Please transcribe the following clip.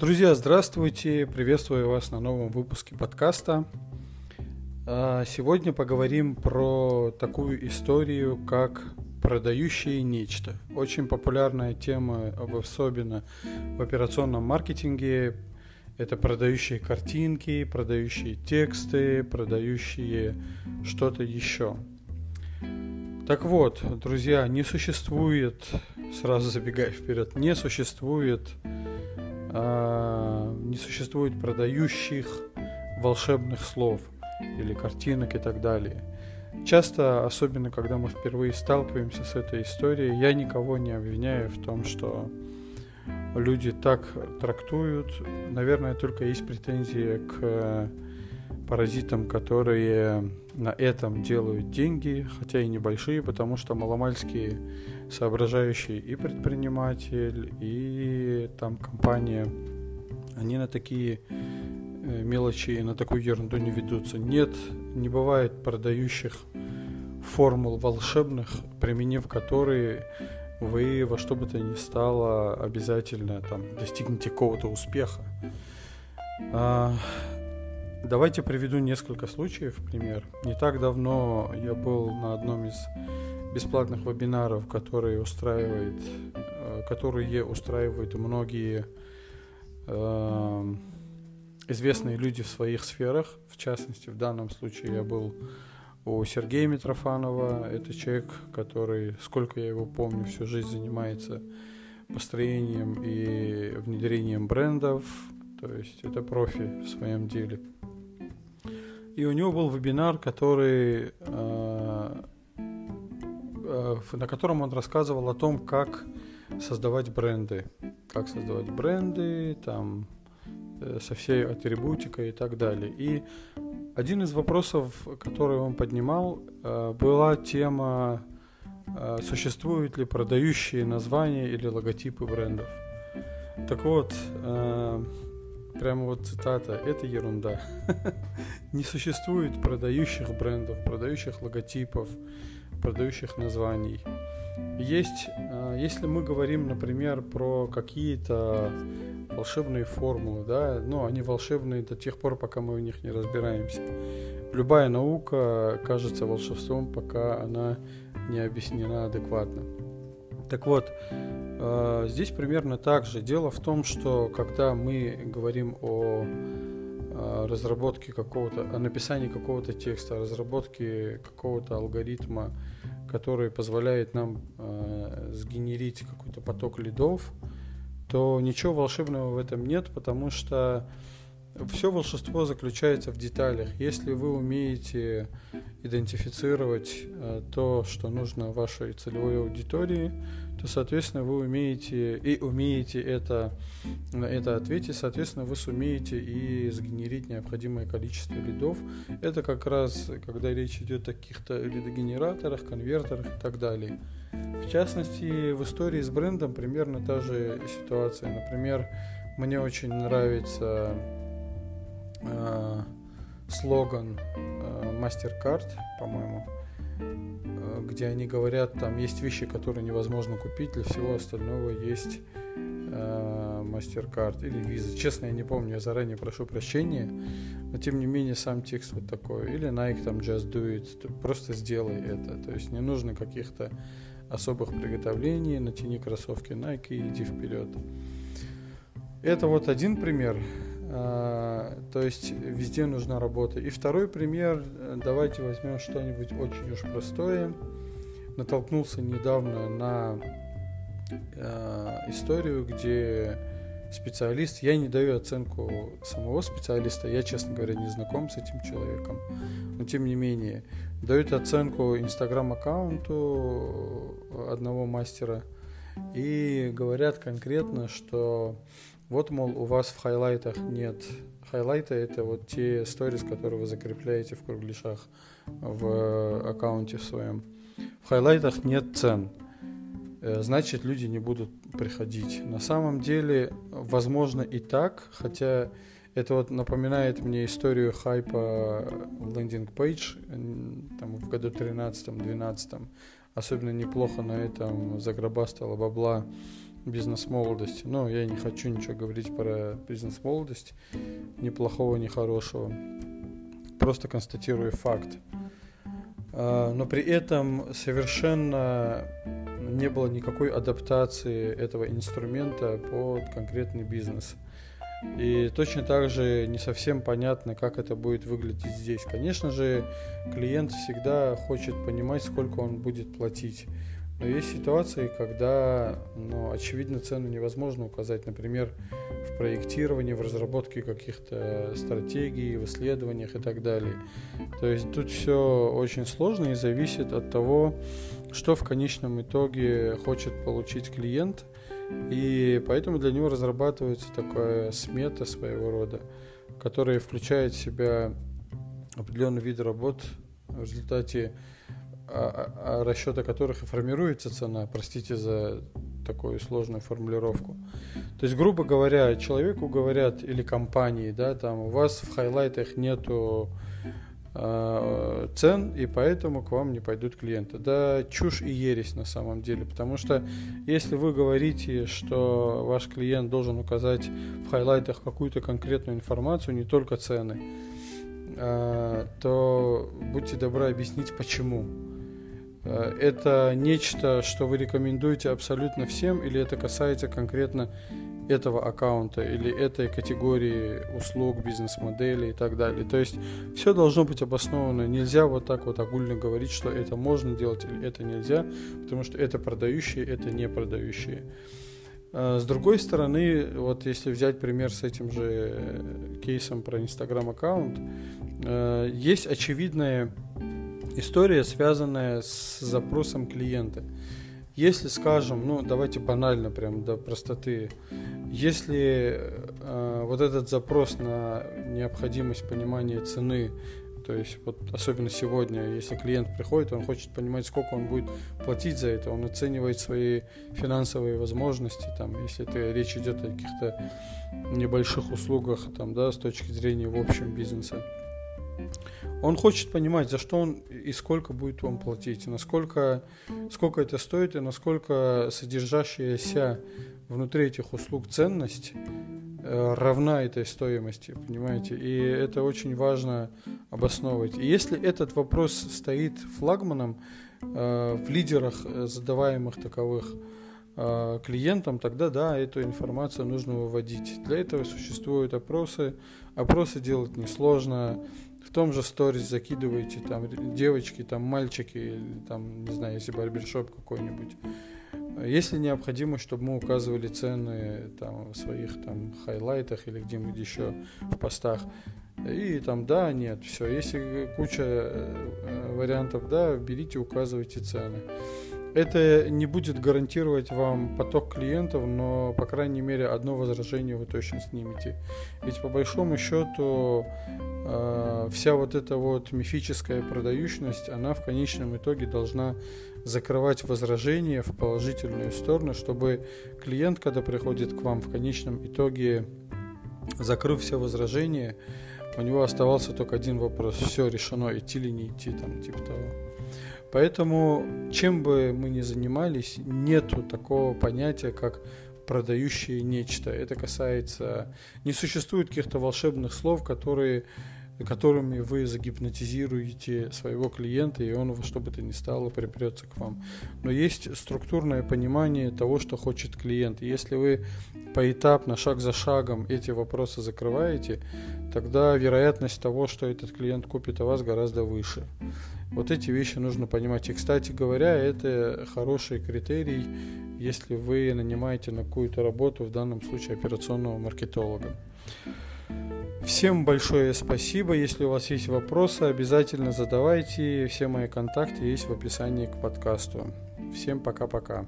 Друзья, здравствуйте! Приветствую вас на новом выпуске подкаста. А, сегодня поговорим про такую историю, как продающие нечто. Очень популярная тема, особенно в операционном маркетинге. Это продающие картинки, продающие тексты, продающие что-то еще. Так вот, друзья, не существует, сразу забегая вперед, не существует а, не существует продающих волшебных слов или картинок и так далее. Часто, особенно когда мы впервые сталкиваемся с этой историей, я никого не обвиняю в том, что люди так трактуют. Наверное, только есть претензии к паразитам, которые на этом делают деньги, хотя и небольшие, потому что маломальские соображающий и предприниматель, и там компания, они на такие э, мелочи и на такую ерунду не ведутся. Нет, не бывает продающих формул волшебных, применив которые вы во что бы то ни стало обязательно там достигнете какого-то успеха. А, давайте приведу несколько случаев, пример. Не так давно я был на одном из бесплатных вебинаров, которые устраивает, э, которые устраивают многие э, известные люди в своих сферах. В частности, в данном случае я был у Сергея Митрофанова. Это человек, который, сколько я его помню, всю жизнь занимается построением и внедрением брендов. То есть это профи в своем деле. И у него был вебинар, который э, Э, на котором он рассказывал о том, как создавать бренды. Как создавать бренды, там, э, со всей атрибутикой и так далее. И один из вопросов, который он поднимал, э, была тема, существуют ли продающие названия или логотипы брендов. Так вот, прямо вот цитата, это ерунда. Не существует продающих брендов, продающих логотипов, продающих названий. Есть, э, если мы говорим, например, про какие-то волшебные формулы, да, ну, они волшебные до тех пор, пока мы в них не разбираемся. Любая наука кажется волшебством, пока она не объяснена адекватно. Так вот, э, здесь примерно так же. Дело в том, что когда мы говорим о разработке какого-то, о написании какого-то текста, о разработке какого-то алгоритма, который позволяет нам э, сгенерить какой-то поток лидов, то ничего волшебного в этом нет, потому что все волшебство заключается в деталях. Если вы умеете идентифицировать э, то, что нужно вашей целевой аудитории, то, соответственно, вы умеете и умеете это, на это ответить, соответственно, вы сумеете и сгенерить необходимое количество лидов. Это как раз, когда речь идет о каких-то лидогенераторах, конвертерах и так далее. В частности, в истории с брендом примерно та же ситуация. Например, мне очень нравится э, слоган э, MasterCard, по-моему, э, где они говорят, там есть вещи, которые невозможно купить, для всего остального есть MasterCard или Visa. Честно, я не помню, я заранее прошу прощения, но тем не менее сам текст вот такой. Или Nike там Just Do It, просто сделай это. То есть не нужно каких-то особых приготовлений, натяни кроссовки Nike и иди вперед. Это вот один пример. А, то есть везде нужна работа. И второй пример, давайте возьмем что-нибудь очень уж простое. Натолкнулся недавно на э, историю, где специалист, я не даю оценку самого специалиста, я, честно говоря, не знаком с этим человеком, но тем не менее, дают оценку инстаграм-аккаунту одного мастера и говорят конкретно, что вот, мол, у вас в хайлайтах нет хайлайта, это вот те сторис, которые вы закрепляете в кругляшах в аккаунте своем. В хайлайтах нет цен, э, значит, люди не будут приходить. На самом деле, возможно и так, хотя это вот напоминает мне историю хайпа лендинг пейдж там, в году 13-12. Особенно неплохо на этом загробастала бабла бизнес-молодости. Но я не хочу ничего говорить про бизнес-молодость, ни плохого, ни хорошего. Просто констатирую факт. А, но при этом совершенно не было никакой адаптации этого инструмента под конкретный бизнес. И точно так же не совсем понятно, как это будет выглядеть здесь. Конечно же, клиент всегда хочет понимать, сколько он будет платить. Но есть ситуации, когда, ну, очевидно, цену невозможно указать. Например, в проектировании, в разработке каких-то стратегий, в исследованиях и так далее. То есть тут все очень сложно и зависит от того, что в конечном итоге хочет получить клиент. И поэтому для него разрабатывается такая смета своего рода, которая включает в себя определенный вид работ, в результате а, а, а расчета которых и формируется цена, простите за такую сложную формулировку. То есть, грубо говоря, человеку говорят или компании, да, там у вас в хайлайтах нету цен, и поэтому к вам не пойдут клиенты. Да, чушь и ересь на самом деле, потому что если вы говорите, что ваш клиент должен указать в хайлайтах какую-то конкретную информацию, не только цены, э, то будьте добры объяснить почему. Э, это нечто, что вы рекомендуете абсолютно всем, или это касается конкретно этого аккаунта или этой категории услуг, бизнес-модели и так далее. То есть все должно быть обосновано. Нельзя вот так вот огульно говорить, что это можно делать или это нельзя, потому что это продающие, это не продающие. Э, с другой стороны, вот если взять пример с этим же кейсом про Инстаграм аккаунт, э, есть очевидная история, связанная с запросом клиента. Если, скажем, ну давайте банально, прям до простоты, если э, вот этот запрос на необходимость понимания цены, то есть вот особенно сегодня, если клиент приходит, он хочет понимать, сколько он будет платить за это, он оценивает свои финансовые возможности, там, если это речь идет о каких-то небольших услугах, там, да, с точки зрения в общем бизнеса. Он хочет понимать, за что он и сколько будет вам платить, насколько сколько это стоит, и насколько содержащаяся внутри этих услуг ценность э, равна этой стоимости, понимаете? И это очень важно обосновывать. И если этот вопрос стоит флагманом э, в лидерах э, задаваемых таковых э, клиентам, тогда да, эту информацию нужно выводить. Для этого существуют опросы. Опросы делать несложно в том же сторис закидываете там девочки, там мальчики, или там, не знаю, если барбершоп какой-нибудь. Если необходимо, чтобы мы указывали цены там, в своих там хайлайтах или где-нибудь еще в постах, и там да, нет, все. Если куча э, вариантов, да, берите, указывайте цены. Это не будет гарантировать вам поток клиентов, но, по крайней мере, одно возражение вы точно снимете. Ведь по большому счету э, вся вот эта вот мифическая продающность, она в конечном итоге должна закрывать возражения в положительную сторону, чтобы клиент, когда приходит к вам в конечном итоге, закрыв все возражения, у него оставался только один вопрос. Все решено, идти или не идти, там, типа того. Поэтому, чем бы мы ни занимались, нету такого понятия, как продающие нечто. Это касается... Не существует каких-то волшебных слов, которые, которыми вы загипнотизируете своего клиента, и он во что бы то ни стало припрется к вам. Но есть структурное понимание того, что хочет клиент. Если вы поэтапно, шаг за шагом эти вопросы закрываете, тогда вероятность того, что этот клиент купит у вас, гораздо выше. Вот эти вещи нужно понимать. И, кстати говоря, это хороший критерий, если вы нанимаете на какую-то работу, в данном случае операционного маркетолога. Всем большое спасибо. Если у вас есть вопросы, обязательно задавайте. Все мои контакты есть в описании к подкасту. Всем пока-пока.